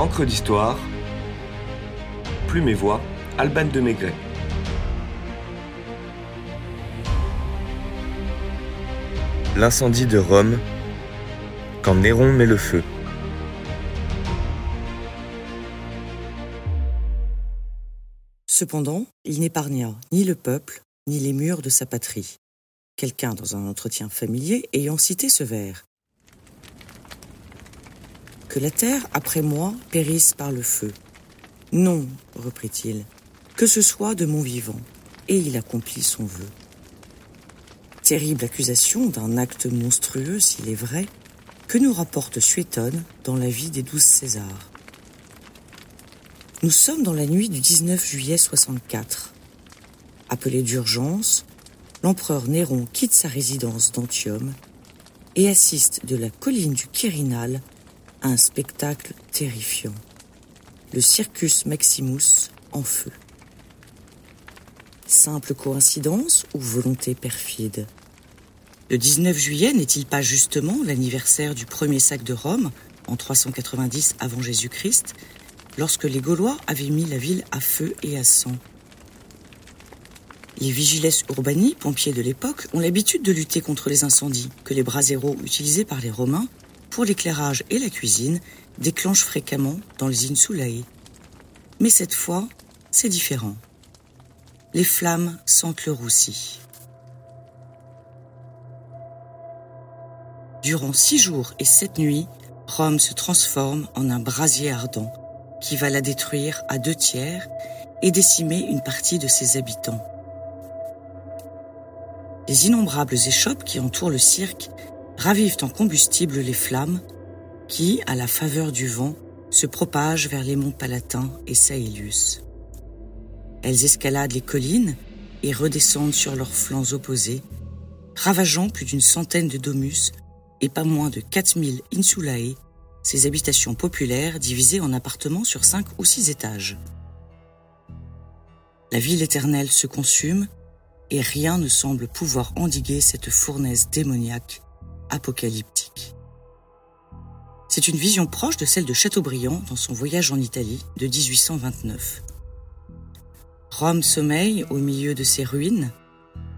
Encre d'histoire, Plume et Voix, Alban de Maigret. L'incendie de Rome, quand Néron met le feu. Cependant, il n'épargna ni le peuple, ni les murs de sa patrie. Quelqu'un, dans un entretien familier, ayant cité ce vers Que la terre, après moi, périsse par le feu. Non, reprit-il, que ce soit de mon vivant. Et il accomplit son vœu. Terrible accusation d'un acte monstrueux, s'il est vrai, que nous rapporte Suétone dans la vie des douze Césars. Nous sommes dans la nuit du 19 juillet 64. Appelé d'urgence, l'empereur Néron quitte sa résidence d'Antium et assiste de la colline du Quirinal un spectacle terrifiant. Le Circus Maximus en feu. Simple coïncidence ou volonté perfide? Le 19 juillet n'est-il pas justement l'anniversaire du premier sac de Rome, en 390 avant Jésus-Christ, lorsque les Gaulois avaient mis la ville à feu et à sang? Les vigiles urbani, pompiers de l'époque, ont l'habitude de lutter contre les incendies que les braseros utilisés par les Romains pour l'éclairage et la cuisine déclenchent fréquemment dans les insulae. Mais cette fois, c'est différent les flammes sentent le roussi. Durant six jours et sept nuits, Rome se transforme en un brasier ardent qui va la détruire à deux tiers et décimer une partie de ses habitants. Les innombrables échoppes qui entourent le cirque ravivent en combustible les flammes qui, à la faveur du vent, se propagent vers les monts Palatins et Saelius. Elles escaladent les collines et redescendent sur leurs flancs opposés, ravageant plus d'une centaine de domus et pas moins de 4000 insulae, ces habitations populaires divisées en appartements sur cinq ou six étages. La ville éternelle se consume et rien ne semble pouvoir endiguer cette fournaise démoniaque, apocalyptique. C'est une vision proche de celle de Chateaubriand dans son voyage en Italie de 1829. Rome sommeille au milieu de ses ruines.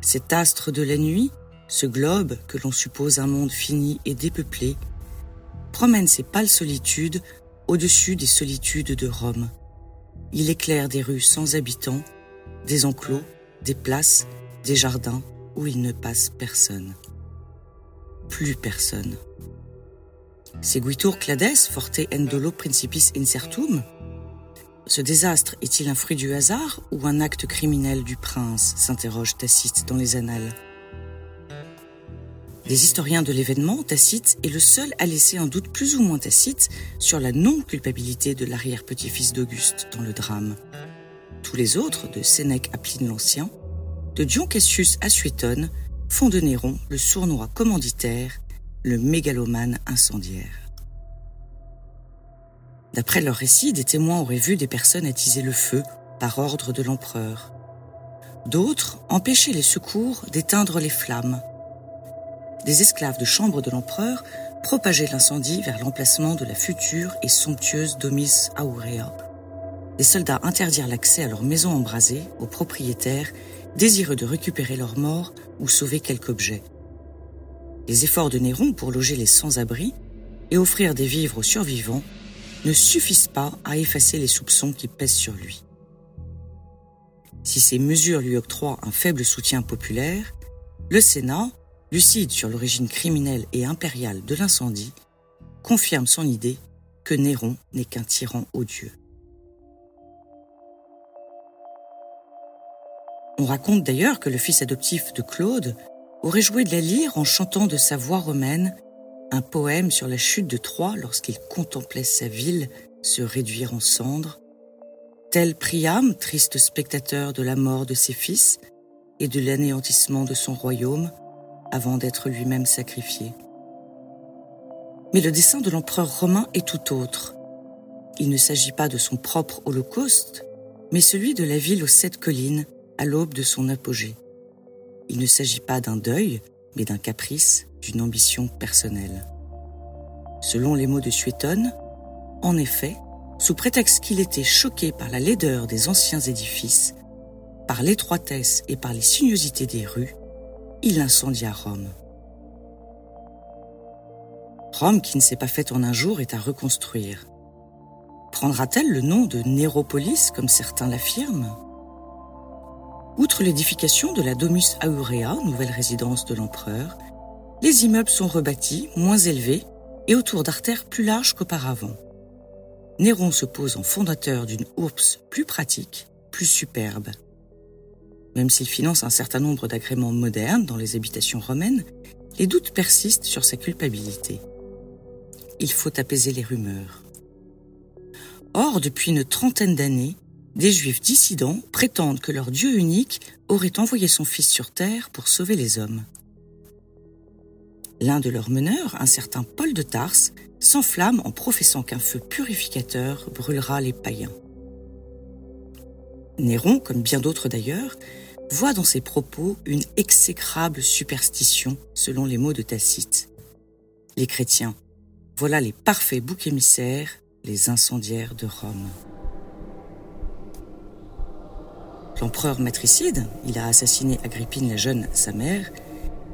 Cet astre de la nuit, ce globe que l'on suppose un monde fini et dépeuplé, promène ses pâles solitudes au-dessus des solitudes de Rome. Il éclaire des rues sans habitants, des enclos, des places, des jardins où il ne passe personne. Plus personne. Seguitur clades forte endolo principis incertum ce désastre est-il un fruit du hasard ou un acte criminel du prince s'interroge Tacite dans les Annales. Les historiens de l'événement, Tacite est le seul à laisser un doute plus ou moins tacite sur la non-culpabilité de l'arrière-petit-fils d'Auguste dans le drame. Tous les autres, de Sénèque à Pline l'Ancien, de Dion Cassius à Suétone, font de Néron le sournois commanditaire, le mégalomane incendiaire. D'après leurs récits, des témoins auraient vu des personnes attiser le feu par ordre de l'empereur. D'autres empêchaient les secours d'éteindre les flammes. Des esclaves de chambre de l'empereur propageaient l'incendie vers l'emplacement de la future et somptueuse Domis Aurea. Les soldats interdirent l'accès à leur maison embrasée aux propriétaires désireux de récupérer leurs morts ou sauver quelque objet. Les efforts de Néron pour loger les sans-abri et offrir des vivres aux survivants ne suffisent pas à effacer les soupçons qui pèsent sur lui. Si ces mesures lui octroient un faible soutien populaire, le Sénat, lucide sur l'origine criminelle et impériale de l'incendie, confirme son idée que Néron n'est qu'un tyran odieux. On raconte d'ailleurs que le fils adoptif de Claude aurait joué de la lyre en chantant de sa voix romaine un poème sur la chute de Troie lorsqu'il contemplait sa ville se réduire en cendres, tel Priam, triste spectateur de la mort de ses fils et de l'anéantissement de son royaume, avant d'être lui-même sacrifié. Mais le dessein de l'empereur romain est tout autre. Il ne s'agit pas de son propre holocauste, mais celui de la ville aux sept collines à l'aube de son apogée. Il ne s'agit pas d'un deuil, mais d'un caprice, d'une ambition personnelle. Selon les mots de Suétone, en effet, sous prétexte qu'il était choqué par la laideur des anciens édifices, par l'étroitesse et par les sinuosités des rues, il incendia Rome. Rome qui ne s'est pas faite en un jour est à reconstruire. Prendra-t-elle le nom de Néropolis comme certains l'affirment? Outre l'édification de la Domus Aurea, nouvelle résidence de l'empereur, les immeubles sont rebâtis, moins élevés et autour d'artères plus larges qu'auparavant. Néron se pose en fondateur d'une ours plus pratique, plus superbe. Même s'il finance un certain nombre d'agréments modernes dans les habitations romaines, les doutes persistent sur sa culpabilité. Il faut apaiser les rumeurs. Or, depuis une trentaine d'années, des juifs dissidents prétendent que leur Dieu unique aurait envoyé son Fils sur terre pour sauver les hommes. L'un de leurs meneurs, un certain Paul de Tarse, s'enflamme en professant qu'un feu purificateur brûlera les païens. Néron, comme bien d'autres d'ailleurs, voit dans ses propos une exécrable superstition selon les mots de Tacite. Les chrétiens, voilà les parfaits boucs émissaires, les incendiaires de Rome. L'empereur matricide, il a assassiné Agrippine la jeune, sa mère,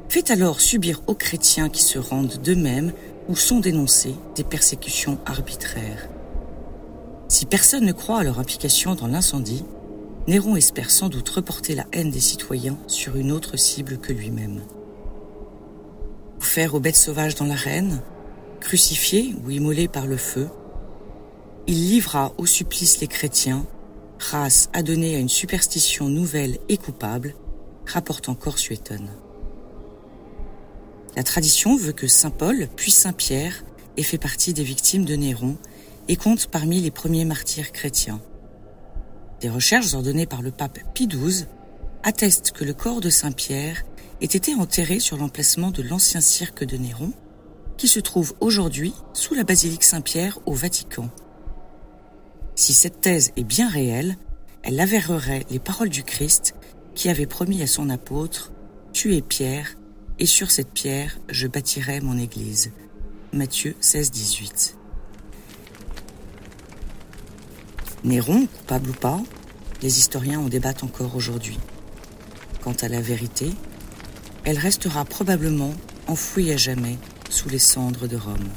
fait alors subir aux chrétiens qui se rendent d'eux-mêmes ou sont dénoncés des persécutions arbitraires. Si personne ne croit à leur implication dans l'incendie, Néron espère sans doute reporter la haine des citoyens sur une autre cible que lui-même. Faire aux bêtes sauvages dans l'arène, crucifiés ou immolés par le feu, il livra au supplice les chrétiens, race adonnée à une superstition nouvelle et coupable, rapporte encore Suétone. La tradition veut que Saint Paul, puis Saint Pierre, ait fait partie des victimes de Néron et compte parmi les premiers martyrs chrétiens. Des recherches ordonnées par le pape Pie XII attestent que le corps de Saint Pierre ait été enterré sur l'emplacement de l'ancien cirque de Néron, qui se trouve aujourd'hui sous la basilique Saint-Pierre au Vatican. Si cette thèse est bien réelle, elle avérerait les paroles du Christ qui avait promis à son apôtre Tuez Pierre, et sur cette pierre je bâtirai mon église. Matthieu 16, 18. Néron, coupable ou pas, les historiens en débattent encore aujourd'hui. Quant à la vérité, elle restera probablement enfouie à jamais sous les cendres de Rome.